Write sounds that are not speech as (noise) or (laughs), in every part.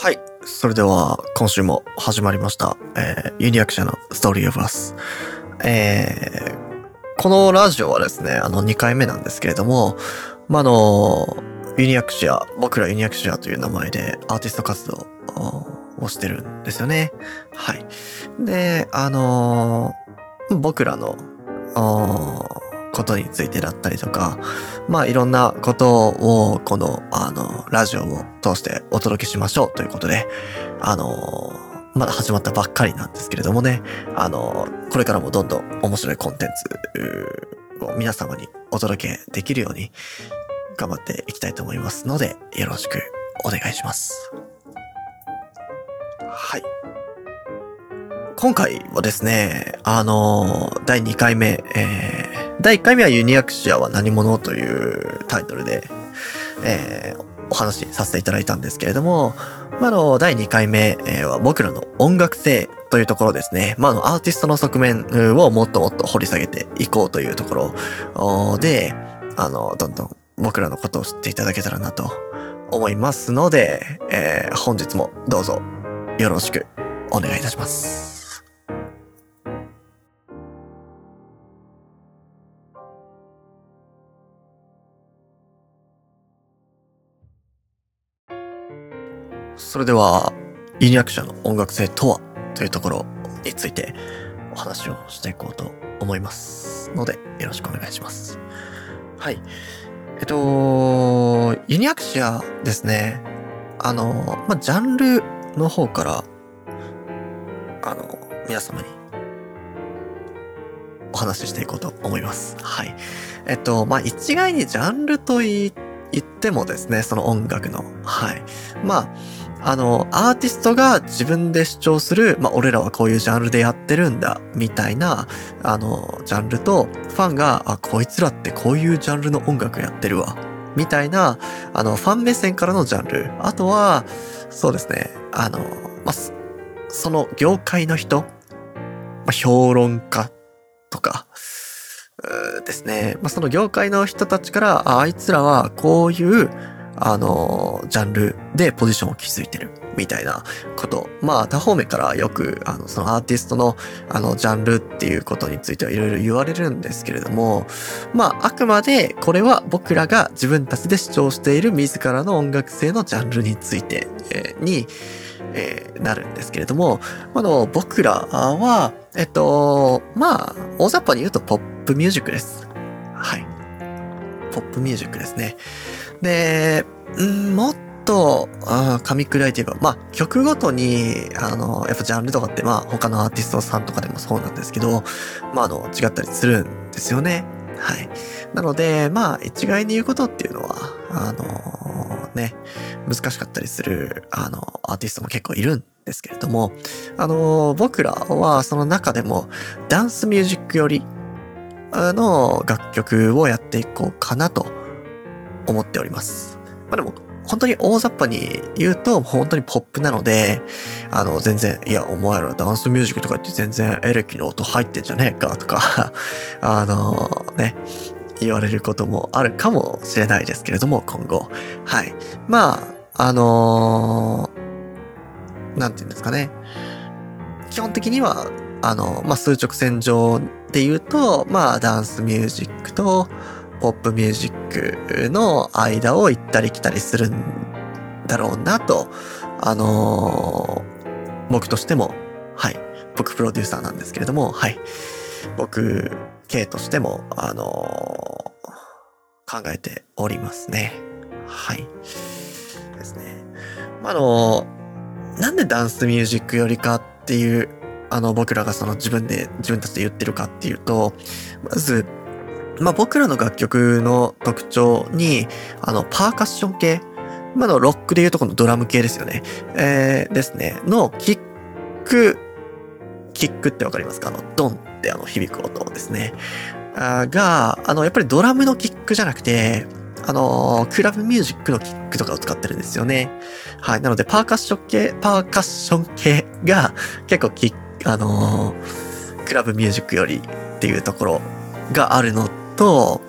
はい。それでは、今週も始まりました。えー、ユニアクシャのストーリーオブアス。えー、このラジオはですね、あの、2回目なんですけれども、まあ、の、ユニアクシア、僕らユニアクシアという名前でアーティスト活動をしてるんですよね。はい。で、あの僕らの、ことについてだったりとか、まあいろんなことをこの、あの、ラジオを通してお届けしましょうということで、あの、まだ始まったばっかりなんですけれどもね、あの、これからもどんどん面白いコンテンツを皆様にお届けできるように頑張っていきたいと思いますので、よろしくお願いします。はい。今回はですね、あの、第2回目、えー、第1回目はユニアクシアは何者というタイトルで、えー、お話しさせていただいたんですけれども、まあ、の、第2回目は僕らの音楽性というところですね。まあ、の、アーティストの側面をもっともっと掘り下げていこうというところで、あの、どんどん僕らのことを知っていただけたらなと思いますので、えー、本日もどうぞよろしくお願いいたします。それでは、ユニアクションの音楽性とはというところについてお話をしていこうと思いますので、よろしくお願いします。はい。えっと、ユニアクシアですね。あの、まあ、ジャンルの方から、あの、皆様にお話ししていこうと思います。はい。えっと、まあ、一概にジャンルと言ってもですね、その音楽の、はい。まあ、あの、アーティストが自分で主張する、まあ、俺らはこういうジャンルでやってるんだ、みたいな、あの、ジャンルと、ファンが、あ、こいつらってこういうジャンルの音楽やってるわ、みたいな、あの、ファン目線からのジャンル。あとは、そうですね、あの、まあ、その業界の人、まあ、評論家とか、ですね。まあ、その業界の人たちから、ああいつらはこういう、あの、ジャンルでポジションを築いてるみたいなこと。まあ、他方面からよく、あの、そのアーティストの、あの、ジャンルっていうことについてはいろいろ言われるんですけれども、まあ、あくまでこれは僕らが自分たちで主張している自らの音楽性のジャンルについて、えー、に、えー、なるんですけれども、あの、僕らは、えっと、まあ、大雑把に言うとポップミュージックです。はい。ポップミュージックですね。で、もっと、噛み砕いて言えば、まあ、曲ごとに、あの、やっぱジャンルとかって、まあ、他のアーティストさんとかでもそうなんですけど、まあ、あの、違ったりするんですよね。はい。なので、まあ、一概に言うことっていうのは、あのね、難しかったりする、あの、アーティストも結構いるんですけれども、あの僕らはその中でも、ダンスミュージックより、の楽曲をやっていこうかなと思っております。まあでも、本当に大雑把に言うと、本当にポップなので、あの、全然、いや、お前らダンスミュージックとか言って全然エレキの音入ってんじゃねえかとか (laughs) あの、ね、言われることもあるかもしれないですけれども、今後。はい。まあ、あのー、なんて言うんですかね。基本的には、あの、まあ、数直線上で言うと、まあ、ダンスミュージックと、ポップミュージックの間を行ったり来たりするんだろうなと、あのー、僕としても、はい、僕プロデューサーなんですけれども、はい、僕、K としても、あのー、考えておりますね。はい。ですね。まあ、あのー、なんでダンスミュージックよりかっていう、あの、僕らがその自分で、自分たちで言ってるかっていうと、まず、まあ、僕らの楽曲の特徴に、あの、パーカッション系、まあ、のロックでいうとこのドラム系ですよね。えー、ですね。の、キック、キックってわかりますか？あの、ドンってあの、響く音ですね。あが、あの、やっぱりドラムのキックじゃなくて、あのクラブミュージックのキックとかを使ってるんですよね。はい。なので、パーカッション系、パーカッション系が結構キック、あの、クラブミュージックよりっていうところがあるのと、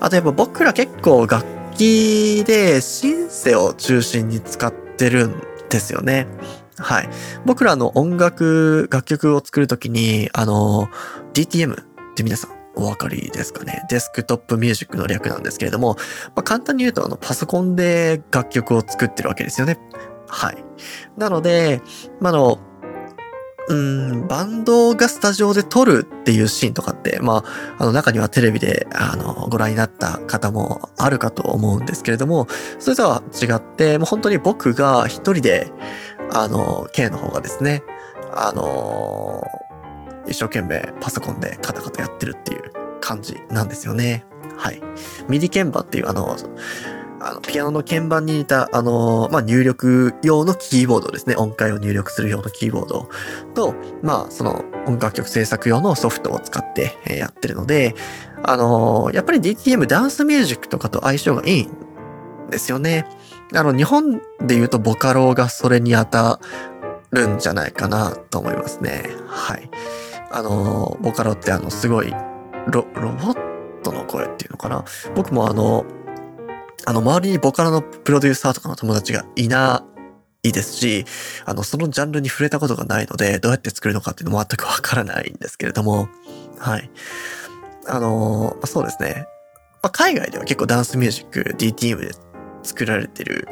あとやっぱ僕ら結構楽器でシンセを中心に使ってるんですよね。はい。僕らの音楽、楽曲を作るときに、あの、DTM って皆さんお分かりですかね？デスクトップミュージックの略なんですけれども、まあ、簡単に言うと、あの、パソコンで楽曲を作ってるわけですよね。はい。なので、まあ、の、うん、バンドがスタジオで撮るっていうシーンとかって、まあ、あの中にはテレビで、あの、ご覧になった方もあるかと思うんですけれども、それとは違って、もう本当に僕が一人で、あの、K の方がですね、あの、一生懸命パソコンでカタカタやってるっていう感じなんですよね。はい。 MIDI 鍵盤っていうあの、あの、ピアノの鍵盤に似た、あの、まあ、入力用のキーボードですね。音階を入力する用のキーボードと、まあ、その音楽曲制作用のソフトを使ってやってるので、あの、やっぱり DTM ダンスミュージックとかと相性がいいんですよね。あの、日本で言うとボカロがそれに当たるんじゃないかなと思いますね。はい。あの、ボカロってあの、すごい、ロ、ロボットの声っていうのかな僕もあの、あの、周りにボカロのプロデューサーとかの友達がいないですし、あの、そのジャンルに触れたことがないので、どうやって作るのかっていうのも全くわからないんですけれども、はい。あのそうですね。まあ、海外では結構ダンスミュージック DTM で作られてる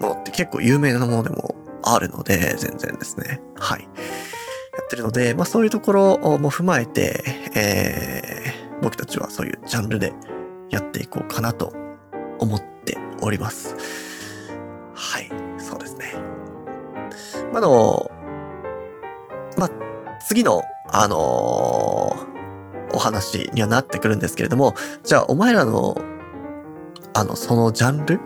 ものって結構有名なものでもあるので、全然ですね。はい。やってるので、まあそういうところも踏まえて、えー、僕たちはそういうジャンルでやっていこうかなと思っております。はい、そうですね。まあの、まあ、次の、あのー、お話にはなってくるんですけれども、じゃあお前らの、あの、そのジャンル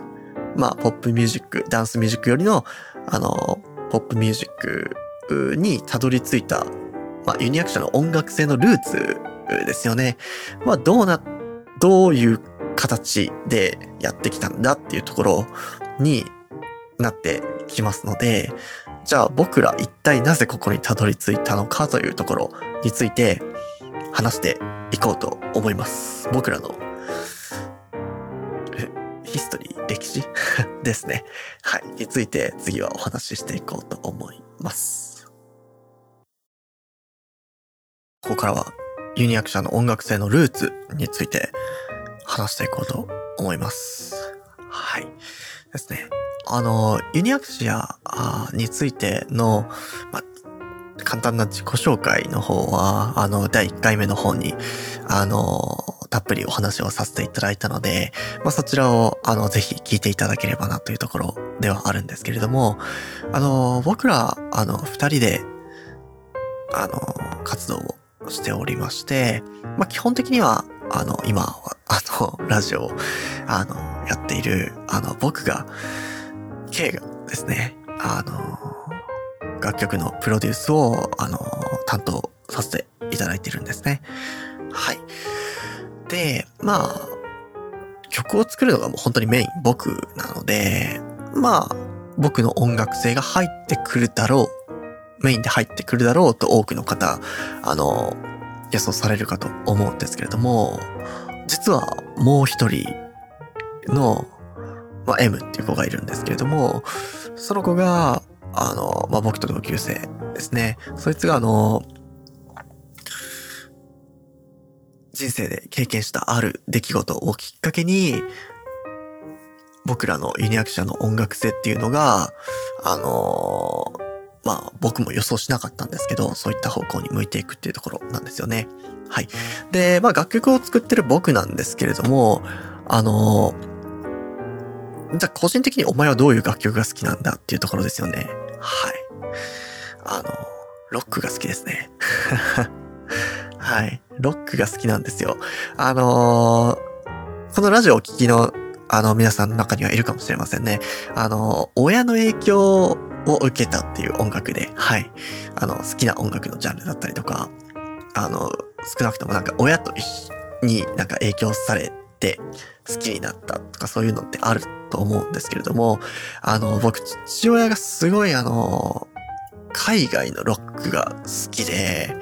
まあ、ポップミュージック、ダンスミュージックよりの、あの、ポップミュージックにたどり着いた、まあ、ユニアクションの音楽性のルーツですよね。まあ、どうな、どういう形でやってきたんだっていうところになってきますので、じゃあ僕ら一体なぜここにたどり着いたのかというところについて話していこうと思います。僕らのヒストリー、歴史？(laughs) ですね。はい。について次はお話ししていこうと思います。ここからはユニアク社の音楽性のルーツについて話していこうと思います。はい。ですね。あの、ユニアクシアについての、ま簡単な自己紹介の方は、あの、第1回目の方に、あの、たっぷりお話をさせていただいたので、まあ、そちらを、あの、ぜひ聞いていただければなというところではあるんですけれども、あの、僕ら、あの、二人で、あの、活動をしておりまして、まあ、基本的には、あの、今は、あの、(laughs) ラジオを、あの、やっている、あの、僕が、K がですね、あの、楽曲のプロデュースを、あの、担当させていただいているんですね。はい。で、まあ、曲を作るのがもう本当にメイン僕なので、まあ、僕の音楽性が入ってくるだろう、メインで入ってくるだろうと多くの方、あの、予想されるかと思うんですけれども、実はもう一人の、まあ、M っていう子がいるんですけれども、その子が、あの、まあ、僕と同級生ですね。そいつがあの、人生で経験したある出来事をきっかけに、僕らのユニアクシャの音楽性っていうのが、あのまあ僕も予想しなかったんですけど、そういった方向に向いていくっていうところなんですよね。はい。で、まあ楽曲を作ってる僕なんですけれども、あのじゃあ個人的にお前はどういう楽曲が好きなんだっていうところですよね。はい。あの、ロックが好きですね。(laughs) はい。ロックが好きなんですよ。あの、このラジオをお聞きの、あの、皆さんの中にはいるかもしれませんね。あの、親の影響を受けたっていう音楽で、はい。あの、好きな音楽のジャンルだったりとか、あの、少なくともなんか親とになんか影響されて好きになったとかそういうのってあると思うんですけれども、あの、僕、父親がすごいあの、海外のロックが好きで、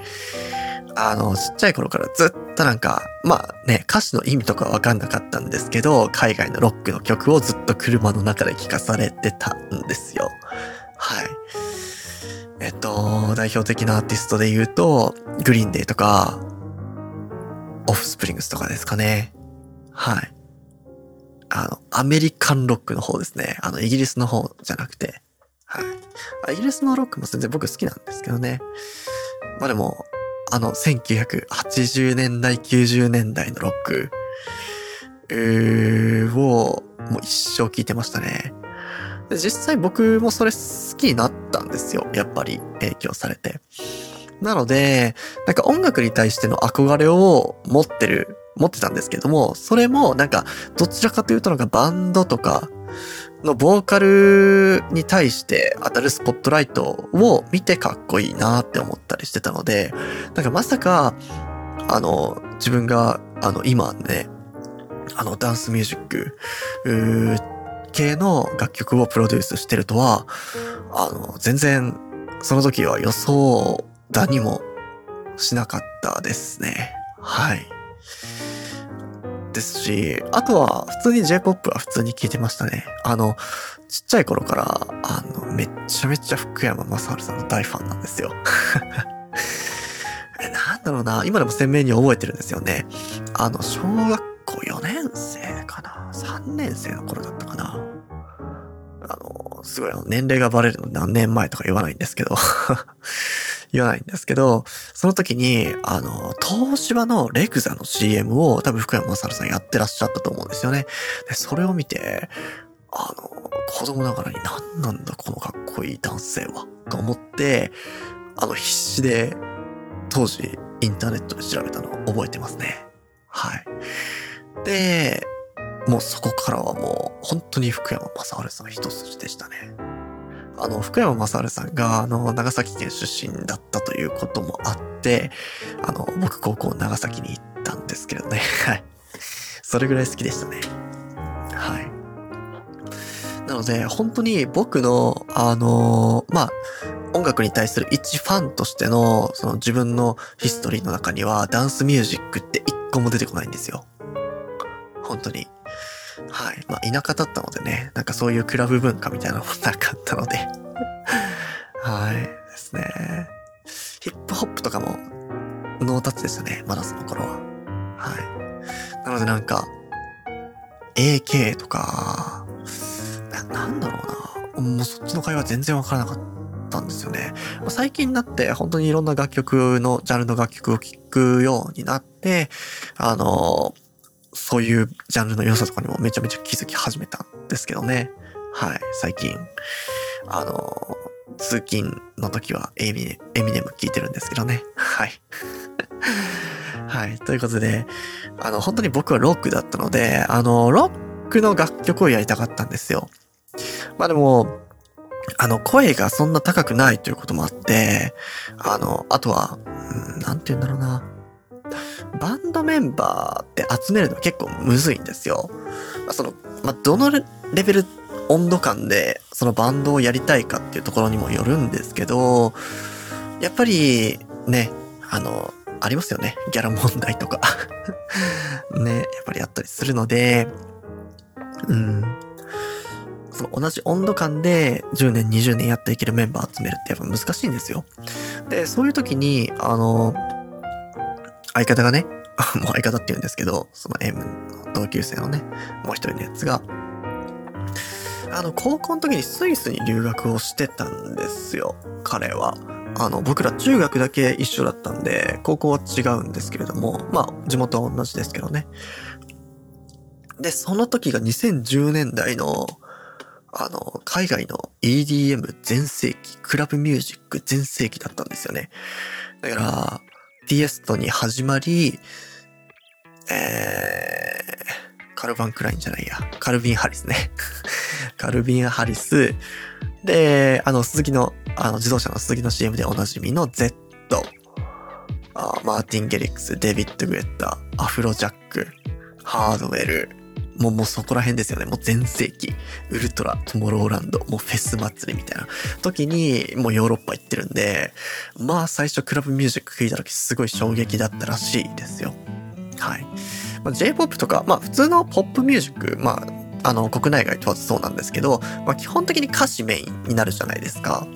あの、ちっちゃい頃からずっとなんか、まあね、歌詞の意味とかわかんなかったんですけど、海外のロックの曲をずっと車の中で聴かされてたんですよ。はい。えっと、代表的なアーティストで言うと、グリーンデーとか、オフスプリングスとかですかね。はい。あの、アメリカンロックの方ですね。あの、イギリスの方じゃなくて。はい。イギリスのロックも全然僕好きなんですけどね。まあでも、あの、1980年代、90年代のロック、えー、を、もう一生聴いてましたね。実際僕もそれ好きになったんですよ。やっぱり影響されて。なので、なんか音楽に対しての憧れを持ってる、持ってたんですけども、それもなんかどちらかというとなんかバンドとかのボーカルに対して当たるスポットライトを見てかっこいいなって思ったりしてたので、なんかまさか、あの、自分が、あの、今ね、あの、ダンスミュージック、系の楽曲をプロデュースしてるとは、あの、全然、その時は予想だにもしなかったですね。はい。ですし、あとは普通に J-POP は普通に聴いてましたね。あの、ちっちゃい頃から、あの、めっちゃめちゃ福山雅治さんの大ファンなんですよ。(laughs) え、なんだろうな、今でも鮮明に覚えてるんですよね。あの、小学校4年生かな ?3 年生の頃だったかあの、すごい年齢がバレるの何年前とか言わないんですけど (laughs) 言わないんですけど、その時に、あの、東芝のレクザの CM を多分福山雅治さんやってらっしゃったと思うんですよね。で、それを見て、あの、子供ながらに何なんだこのかっこいい男性は、と思って、あの、必死で、当時、インターネットで調べたのを覚えてますね。はい。で、もうそこからはもう、本当に福山雅治さん一筋でしたね。あの、福山雅治さんが、あの、長崎県出身だったということもあって、あの、僕高校長崎に行ったんですけどね。(laughs) はい。それぐらい好きでしたね。はい。なので、本当に僕の、あのまあ、音楽に対する一ファンとしての、その自分のヒストリーの中には、ダンスミュージックって一個も出てこないんですよ。本当に。はい。まあ、田舎だったのでね、なんかそういうクラブ文化みたいなのもなかったので (laughs) はい。ですね。ヒップホップとかも、ノータッチでしたね。まだその頃は。はい。なのでなんか、AK とか、な、なんだろうな。もうそっちの会話全然わからなかったんですよね。最近になって本当にいろんな楽曲の、ジャンルの楽曲を聴くようになって、あの、そういうジャンルの良さとかにもめちゃめちゃ気づき始めたんですけどね。はい、最近。あの、通勤の時はエミネエミネム聞いてるんですけどね。はい。(laughs) はい。ということで、あの、本当に僕はロックだったので、あの、ロックの楽曲をやりたかったんですよ。まあでも、あの、声がそんな高くないということもあって、あの、あとは、うん、なんて言うんだろうな。バンドメンバーって集めるの結構むずいんですよ。まあ、その、まあ、どのレベル、温度感でそのバンドをやりたいかっていうところにもよるんですけど、やっぱりね、あの、ありますよね。ギャラ問題とか (laughs) ね、やっぱりやったりするので、うん。その同じ温度感で10年、20年やっていけるメンバー集めるってやっぱ難しいんですよ。で、そういう時に、あの、相方がね、(laughs) もう相方って言うんですけど、その M の同級生のね、もう一人のやつが、あの、高校の時にスイスに留学をしてたんですよ、彼は。あの、僕ら中学だけ一緒だったんで、高校は違うんですけれども、まあ、地元は同じですけどね。で、その時が2010年代の、あの、海外の EDM 全盛期、クラブミュージック全盛期だったんですよね。だから、ティエストに始まり、えー、カルバン・クラインじゃないや。カルビン・ハリスね。(laughs) カルビン・ハリス。で、あの、鈴木の、あの、自動車の鈴木の CM でおなじみの Z。あマーティン・ゲリックス、デビッド・グエッタ、アフロ・ジャック、ハードウェル、もう、もうそこら辺ですよね。もう全盛期。ウルトラ、トモローランド、もうフェス祭りみたいな時に、もうヨーロッパ行ってるんで、まあ最初クラブミュージック聴いた時すごい衝撃だったらしいですよ。はい。まあ、J-POP とか、まあ普通のポップミュージック、まあ、あの、国内外問わずそうなんですけど、まあ基本的に歌詞メインになるじゃないですか。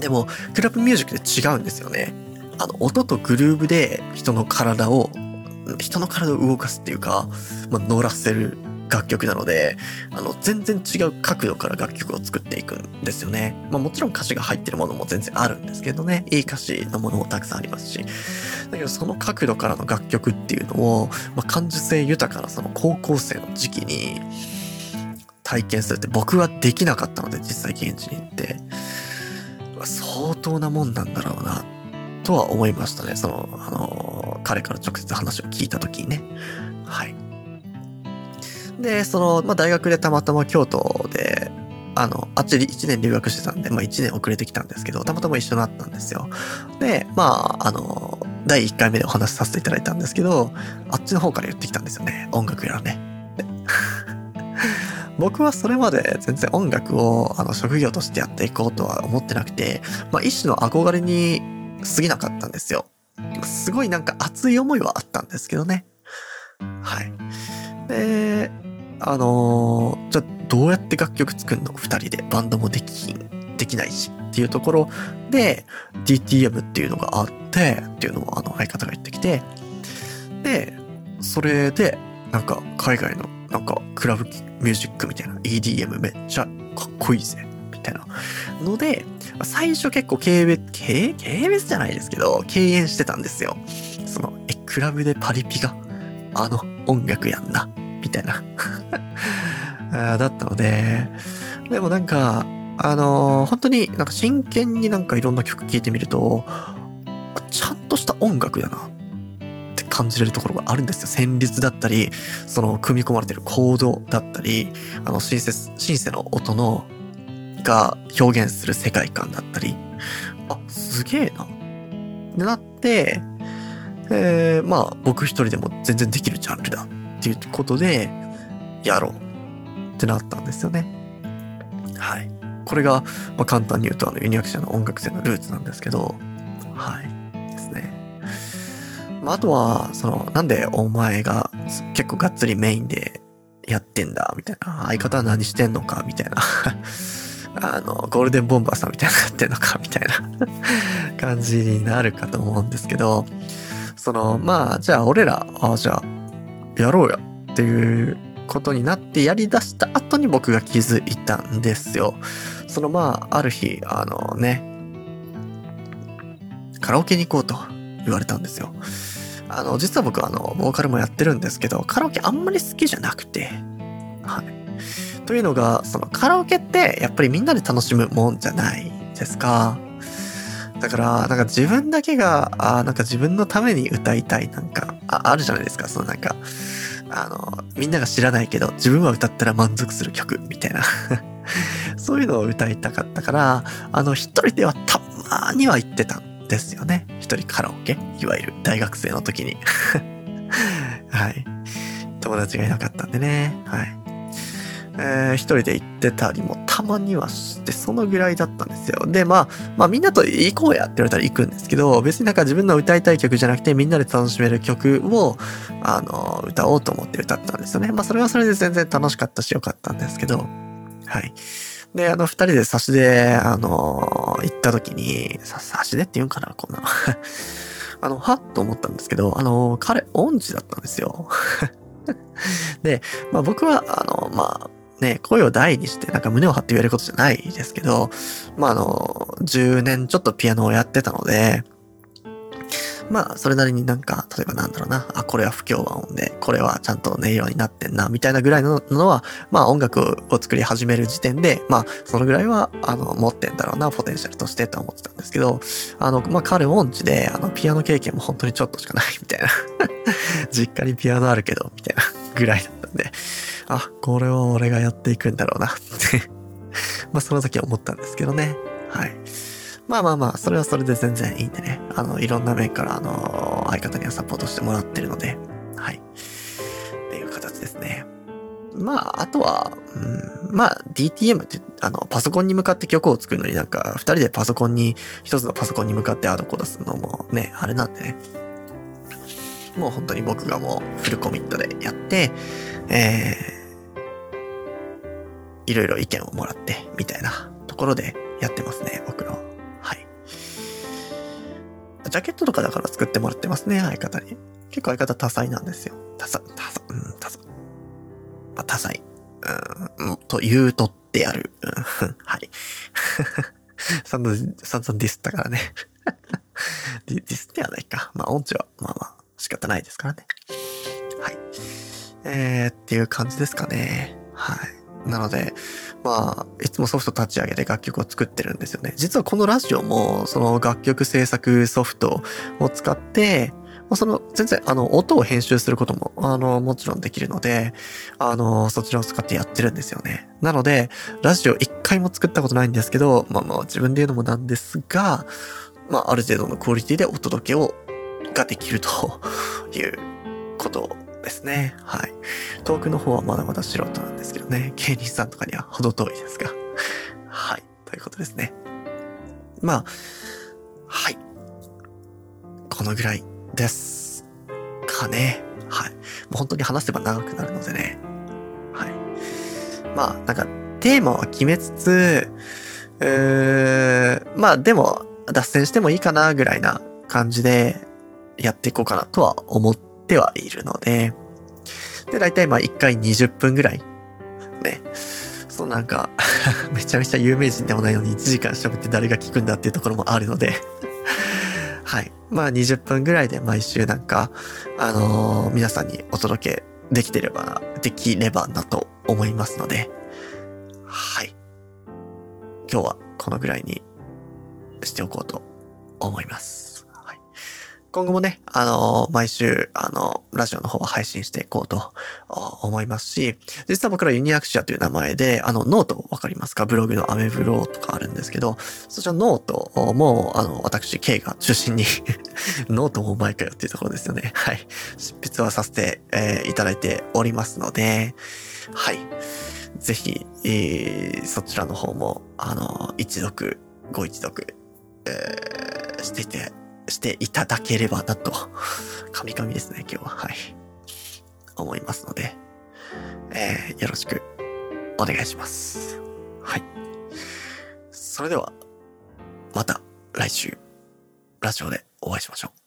でも、クラブミュージックで違うんですよね。あの、音とグルーブで人の体を、人の体を動かすっていうか、まあ、乗らせる楽曲なので、あの、全然違う角度から楽曲を作っていくんですよね。まあもちろん歌詞が入ってるものも全然あるんですけどね、いい歌詞のものもたくさんありますし、だけどその角度からの楽曲っていうのを、まあ、感受性豊かなその高校生の時期に体験するって僕はできなかったので、実際現地に行って、相当なもんなんだろうな、とは思いましたね。その、あの、彼から直接話を聞いた時にね。はい。で、その、まあ、大学でたまたま京都で、あの、あっちで1年留学してたんで、まあ、1年遅れてきたんですけど、たまたま一緒になったんですよ。で、まあ、あの、第1回目でお話しさせていただいたんですけど、あっちの方から言ってきたんですよね。音楽やらね。(laughs) 僕はそれまで全然音楽をあの職業としてやっていこうとは思ってなくて、まあ一種の憧れに過ぎなかったんですよ。すごいなんか熱い思いはあったんですけどね。はい。で、あのー、じゃあどうやって楽曲作るの？二人でバンドもできんできないしっていうところで DTM っていうのがあってっていうのをあの相方が言ってきてで、それでなんか海外のなんかクラブミュージックみたいな EDM めっちゃかっこいいぜたいなので最初結構軽蔑、軽、軽蔑じゃないですけど、敬遠してたんですよ。その、え、クラブでパリピが、あの音楽やんな、みたいな (laughs) だったので、でもなんか、あのー、本当になんか真剣になんかいろんな曲聴いてみると、ちゃんとした音楽やなって感じれるところがあるんですよ。旋律だったり、その組み込まれてるコードだったり、あのシンセ、シンセの音のが表現する世界観だったり、あ、すげえな。ってなって、えー、まあ僕一人でも全然できるジャンルだっていうことで、やろうってなったんですよね。はい。これが、まあ、簡単に言うとあのユニアクシャの音楽性のルーツなんですけど、はい。ですね。まあ、あとは、その、なんでお前が結構がっつりメインでやってんだみたいな。相方は何してんのかみたいなあの、ゴールデンボンバーさんみたいになってんのか、みたいな (laughs) 感じになるかと思うんですけど、その、まあ、じゃあ俺ら、ああじゃあ、やろうよっていうことになってやり出した後に僕が気づいたんですよ。そのまあ、ある日、あのね、カラオケに行こうと言われたんですよ。あの、実は僕あの、ボーカルもやってるんですけど、カラオケあんまり好きじゃなくて、というのが、そのカラオケってやっぱりみんなで楽しむもんじゃないですか。だから、なんか自分だけが、あなんか自分のために歌いたい、なんかあ、あるじゃないですか。そのなんか、あの、みんなが知らないけど、自分は歌ったら満足する曲、みたいな (laughs) そういうのを歌いたかったから、あの、一人ではたまには行ってたんですよね。一人カラオケいわゆる大学生の時に (laughs) はい。友達がいなかったんでね。はい。えー、一人で行ってたりもたまにはして、そのぐらいだったんですよ。で、まあ、まあみんなと行こうやって言われたら行くんですけど、別になんか自分の歌いたい曲じゃなくてみんなで楽しめる曲を、あの、歌おうと思って歌ったんですよね。まあそれはそれで全然楽しかったしよかったんですけど、はい。で、あの、二人で差しで、あの、行った時に、さ、差しでって言うんかな、こんな。(laughs) あの、はっと思ったんですけど、あの、彼、音痴だったんですよ。(laughs) で、まあ僕は、あの、まあ、ね、声を大にしてなんか胸を張って言えることじゃないですけど、まああの、10年ちょっとピアノをやってたので、まあ、それなりになんか、例えばなんだろうな、あ、これは不協和音で、これはちゃんと音色になってんな、みたいなぐらいののは、まあ音楽を作り始める時点で、まあ、そのぐらいは、あの、持ってんだろうな、ポテンシャルとしてと思ってたんですけど、あの、まあ彼音痴で、あの、ピアノ経験も本当にちょっとしかないみたいな。(laughs) 実家にピアノあるけど、みたいなぐらいだったんで、あ、これは俺がやっていくんだろうなって (laughs) まあその時は思ったんですけどね。はい。まあまあまあ、それはそれで全然いいんでね。あの、いろんな面から、あの、相方にはサポートしてもらってるので、はい。っていう形ですね。まあ、あとは、うん、まあ、DTM って、あの、パソコンに向かって曲を作るのになんか、二人でパソコンに、一つのパソコンに向かってアドコードするのもね、あれなんでね。もう本当に僕がもうフルコミットでやって、えー、いろいろ意見をもらって、みたいなところでやってますね、僕の。はいジャケットとかだから作ってもらってますね、相方に。結構相方多彩なんですよ。多彩、多彩、うん、多彩。まあ、多彩。うん、と言うとってやる。うん、(laughs) はい。(laughs) 散々、散々ディスったからね。(laughs) ディスってはないか。まあ、音痴は、まあまあ、仕方ないですからね。はい。えー、っていう感じですかね。はい。なので、まあ、いつもソフト立ち上げて楽曲を作ってるんですよね。実はこのラジオも、その楽曲制作ソフトを使って、ま、その、全然、あの、音を編集することも、あの、もちろんできるので、あの、そちらを使ってやってるんですよね。なので、ラジオ一回も作ったことないんですけど、まあまあ、自分で言うのもなんですが、まあ、ある程度のクオリティでお届けを、ができるということですね。はい。遠くの方はまだまだ素人なんですけどね、芸人さんとかには程遠いですが。はい。ということですね。まあ、はい。このぐらいです。かね。はい。もう本当に話せば長くなるのでね。はい。まあ、なんか、テーマは決めつつ、うーまあでも、脱線してもいいかな、ぐらいな感じでやっていこうかなとは思ってってはいるので、で、だいたいまあ1回20分ぐらい。ね。そうなんか (laughs) めちゃめちゃ有名人でもないのに1時間喋って誰が聞くんだっていうところもあるのではい。まあ20分ぐらいで毎週なんか、あのー、皆さんにお届けできてれば、できればなと思いますので、はい。今日はこのぐらいにしておこうと思います。今後もね、あのー、毎週、あのー、ラジオの方は配信していこうと思いますし、実は僕らユニアクシアという名前で、あの、ノートわかりますか？ブログのアメブロとかあるんですけど、そちらノートも、あの、私、K が中心に (laughs) ノートもうまいかよっていうところですよね。はい。執筆はさせて、えー、いただいておりますので、はい。ぜひ、えー、そちらの方も、あの、一読、ご一読、えー、していてしていただければなと、カミカミですね、今日は。はい。思いますので、えー、よろしくお願いします。はい。それでは、また来週、ラジオでお会いしましょう。